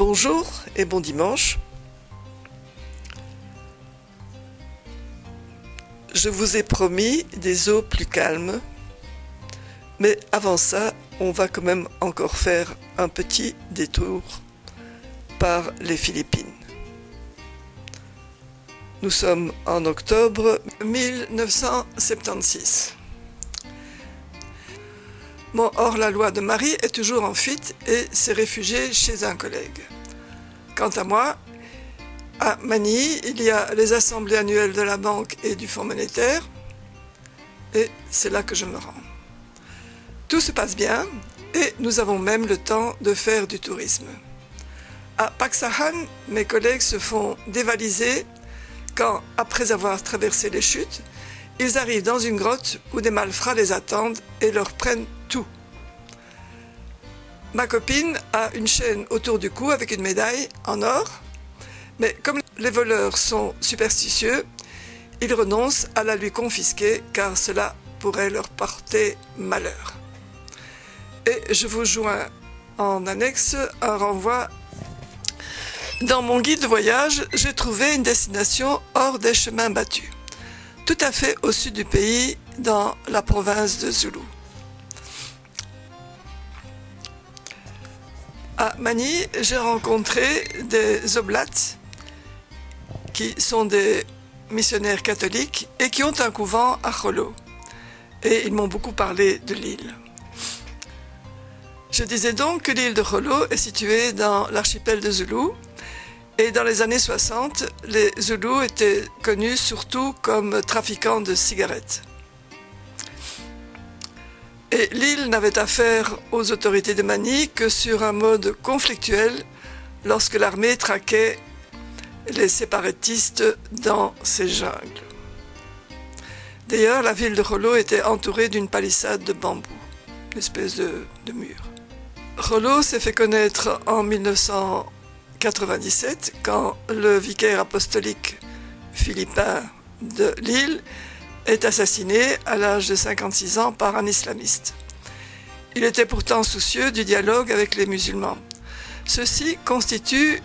Bonjour et bon dimanche. Je vous ai promis des eaux plus calmes, mais avant ça, on va quand même encore faire un petit détour par les Philippines. Nous sommes en octobre 1976. Mon hors-la-loi de Marie est toujours en fuite et s'est réfugié chez un collègue. Quant à moi, à Manille, il y a les assemblées annuelles de la Banque et du Fonds monétaire et c'est là que je me rends. Tout se passe bien et nous avons même le temps de faire du tourisme. À Paksahan, mes collègues se font dévaliser quand, après avoir traversé les chutes, ils arrivent dans une grotte où des malfrats les attendent et leur prennent tout. Ma copine a une chaîne autour du cou avec une médaille en or, mais comme les voleurs sont superstitieux, ils renoncent à la lui confisquer car cela pourrait leur porter malheur. Et je vous joins en annexe un renvoi. Dans mon guide de voyage, j'ai trouvé une destination hors des chemins battus tout à fait au sud du pays, dans la province de Zulu. À Mani, j'ai rencontré des oblats qui sont des missionnaires catholiques et qui ont un couvent à Cholo. Et ils m'ont beaucoup parlé de l'île. Je disais donc que l'île de Cholo est située dans l'archipel de Zulu et dans les années 60, les Zoulous étaient connus surtout comme trafiquants de cigarettes. Et l'île n'avait affaire aux autorités de Mani que sur un mode conflictuel lorsque l'armée traquait les séparatistes dans ces jungles. D'ailleurs, la ville de Rollo était entourée d'une palissade de bambou, une espèce de, de mur. Rollo s'est fait connaître en 1900 97, quand le vicaire apostolique philippin de Lille est assassiné à l'âge de 56 ans par un islamiste. Il était pourtant soucieux du dialogue avec les musulmans. Ceux-ci constituent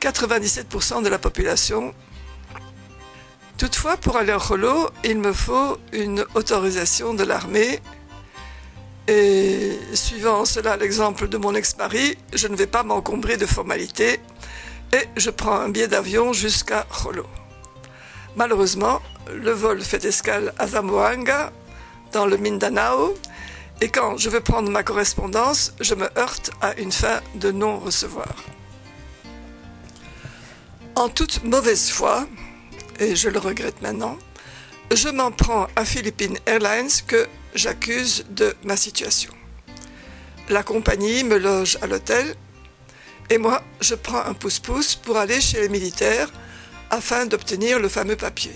97% de la population. Toutefois, pour aller au Rolo, il me faut une autorisation de l'armée. Et suivant cela l'exemple de mon ex-mari, je ne vais pas m'encombrer de formalités et je prends un billet d'avion jusqu'à Jolo. Malheureusement, le vol fait escale à Zamboanga, dans le Mindanao, et quand je veux prendre ma correspondance, je me heurte à une fin de non-recevoir. En toute mauvaise foi, et je le regrette maintenant, je m'en prends à Philippine Airlines que j'accuse de ma situation. La compagnie me loge à l'hôtel et moi, je prends un pouce-pouce pour aller chez les militaires afin d'obtenir le fameux papier.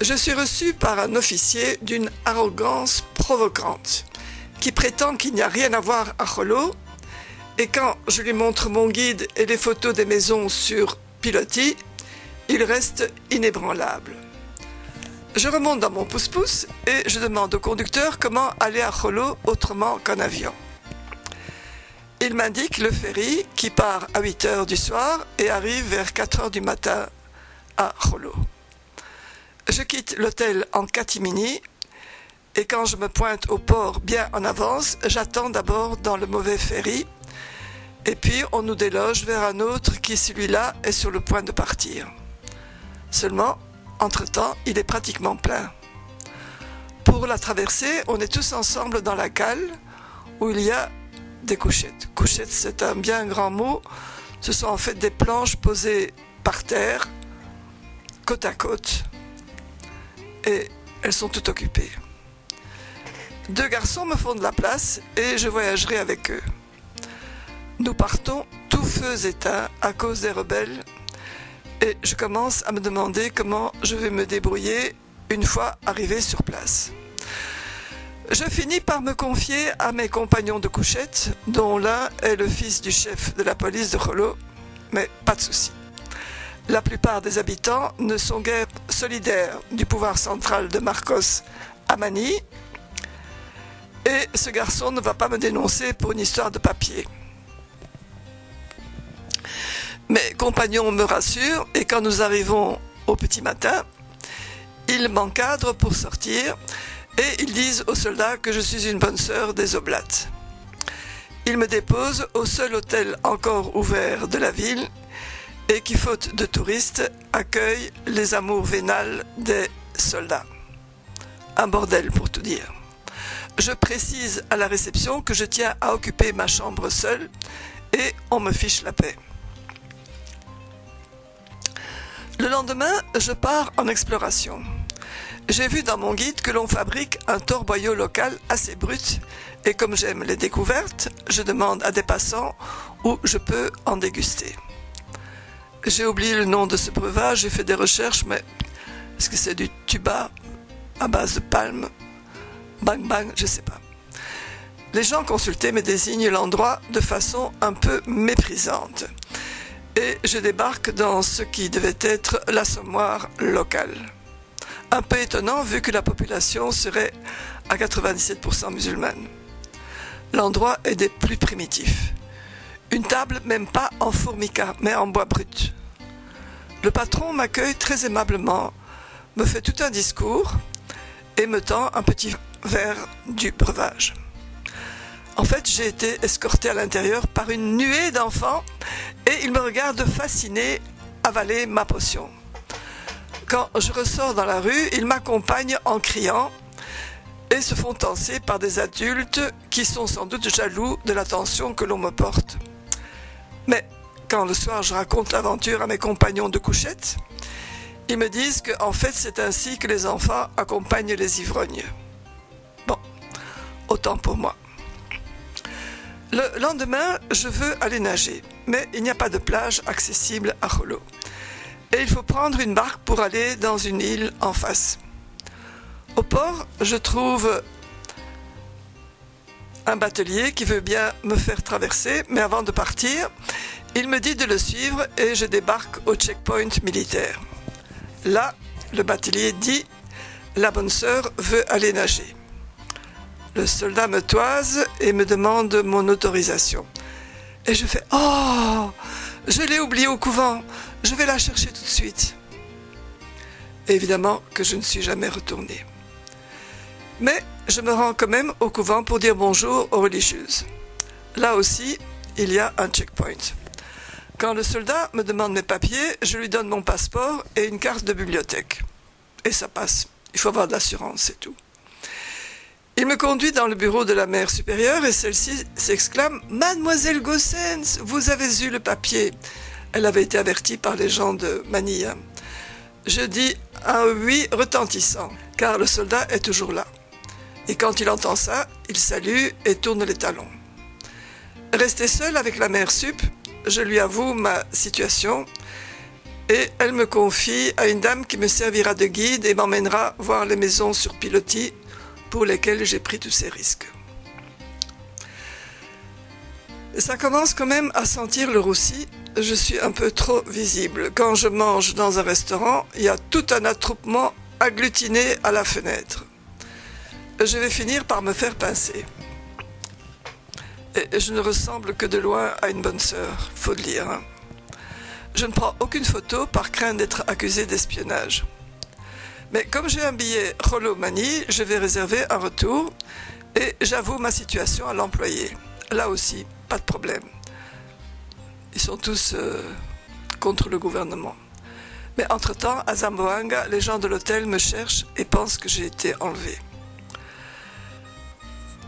Je suis reçu par un officier d'une arrogance provocante qui prétend qu'il n'y a rien à voir à Cholo et quand je lui montre mon guide et les photos des maisons sur Piloti, il reste inébranlable. Je remonte dans mon pouce-pouce et je demande au conducteur comment aller à Cholo autrement qu'en avion. Il m'indique le ferry qui part à 8 heures du soir et arrive vers 4 heures du matin à Cholo. Je quitte l'hôtel en catimini et quand je me pointe au port bien en avance, j'attends d'abord dans le mauvais ferry et puis on nous déloge vers un autre qui celui-là est sur le point de partir. Seulement, entre-temps, il est pratiquement plein. Pour la traversée, on est tous ensemble dans la cale où il y a des couchettes. Couchettes, c'est un bien grand mot. Ce sont en fait des planches posées par terre, côte à côte, et elles sont toutes occupées. Deux garçons me font de la place et je voyagerai avec eux. Nous partons tout feu éteints à cause des rebelles et je commence à me demander comment je vais me débrouiller une fois arrivé sur place. Je finis par me confier à mes compagnons de couchette, dont l'un est le fils du chef de la police de Rolo, mais pas de souci. La plupart des habitants ne sont guère solidaires du pouvoir central de Marcos Amani, et ce garçon ne va pas me dénoncer pour une histoire de papier. Compagnons me rassurent et quand nous arrivons au petit matin, ils m'encadrent pour sortir et ils disent aux soldats que je suis une bonne sœur des Oblates. Ils me déposent au seul hôtel encore ouvert de la ville et qui, faute de touristes, accueille les amours vénales des soldats. Un bordel pour tout dire. Je précise à la réception que je tiens à occuper ma chambre seule et on me fiche la paix. Le lendemain, je pars en exploration. J'ai vu dans mon guide que l'on fabrique un torboyau local assez brut et comme j'aime les découvertes, je demande à des passants où je peux en déguster. J'ai oublié le nom de ce breuvage, j'ai fait des recherches, mais est-ce que c'est du tuba à base de palme? Bang bang, je sais pas. Les gens consultés me désignent l'endroit de façon un peu méprisante. Et je débarque dans ce qui devait être l'assommoir local. Un peu étonnant vu que la population serait à 97% musulmane. L'endroit est des plus primitifs. Une table même pas en formica, mais en bois brut. Le patron m'accueille très aimablement, me fait tout un discours et me tend un petit verre du breuvage. En fait, j'ai été escorté à l'intérieur par une nuée d'enfants et ils me regardent fascinés avaler ma potion. Quand je ressors dans la rue, ils m'accompagnent en criant et se font danser par des adultes qui sont sans doute jaloux de l'attention que l'on me porte. Mais quand le soir je raconte l'aventure à mes compagnons de couchette, ils me disent que en fait c'est ainsi que les enfants accompagnent les ivrognes. Bon, autant pour moi. Le lendemain, je veux aller nager, mais il n'y a pas de plage accessible à Holo. Et il faut prendre une barque pour aller dans une île en face. Au port, je trouve un batelier qui veut bien me faire traverser, mais avant de partir, il me dit de le suivre et je débarque au checkpoint militaire. Là, le batelier dit La bonne sœur veut aller nager. Le soldat me toise et me demande mon autorisation. Et je fais Oh Je l'ai oublié au couvent, je vais la chercher tout de suite. évidemment que je ne suis jamais retournée. Mais je me rends quand même au couvent pour dire bonjour aux religieuses. Là aussi, il y a un checkpoint. Quand le soldat me demande mes papiers, je lui donne mon passeport et une carte de bibliothèque. Et ça passe. Il faut avoir de l'assurance, c'est tout. Il me conduit dans le bureau de la mère supérieure et celle-ci s'exclame Mademoiselle Gossens, vous avez eu le papier. Elle avait été avertie par les gens de Manille. Je dis un oui retentissant, car le soldat est toujours là. Et quand il entend ça, il salue et tourne les talons. Resté seul avec la mère sup, je lui avoue ma situation et elle me confie à une dame qui me servira de guide et m'emmènera voir les maisons sur pilotis pour lesquelles j'ai pris tous ces risques. Ça commence quand même à sentir le roussi. Je suis un peu trop visible. Quand je mange dans un restaurant, il y a tout un attroupement agglutiné à la fenêtre je vais finir par me faire pincer. Et je ne ressemble que de loin à une bonne sœur, faut le lire. Hein. Je ne prends aucune photo par crainte d'être accusé d'espionnage. Mais comme j'ai un billet Rolomanie, je vais réserver un retour et j'avoue ma situation à l'employé. Là aussi, pas de problème. Ils sont tous euh, contre le gouvernement. Mais entre-temps, à Zamboanga, les gens de l'hôtel me cherchent et pensent que j'ai été enlevé.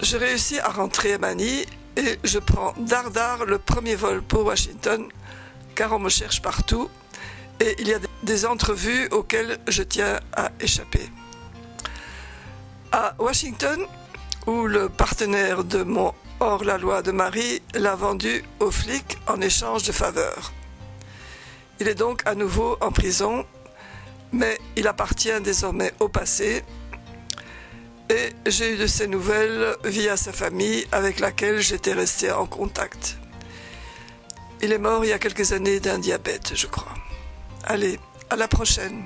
Je réussis à rentrer à Manille et je prends dardard le premier vol pour Washington car on me cherche partout et il y a des entrevues auxquelles je tiens à échapper. À Washington, où le partenaire de mon hors-la-loi de Marie l'a vendu aux flics en échange de faveurs. Il est donc à nouveau en prison, mais il appartient désormais au passé et j'ai eu de ses nouvelles via sa famille avec laquelle j'étais resté en contact. Il est mort il y a quelques années d'un diabète, je crois. Allez, à la prochaine.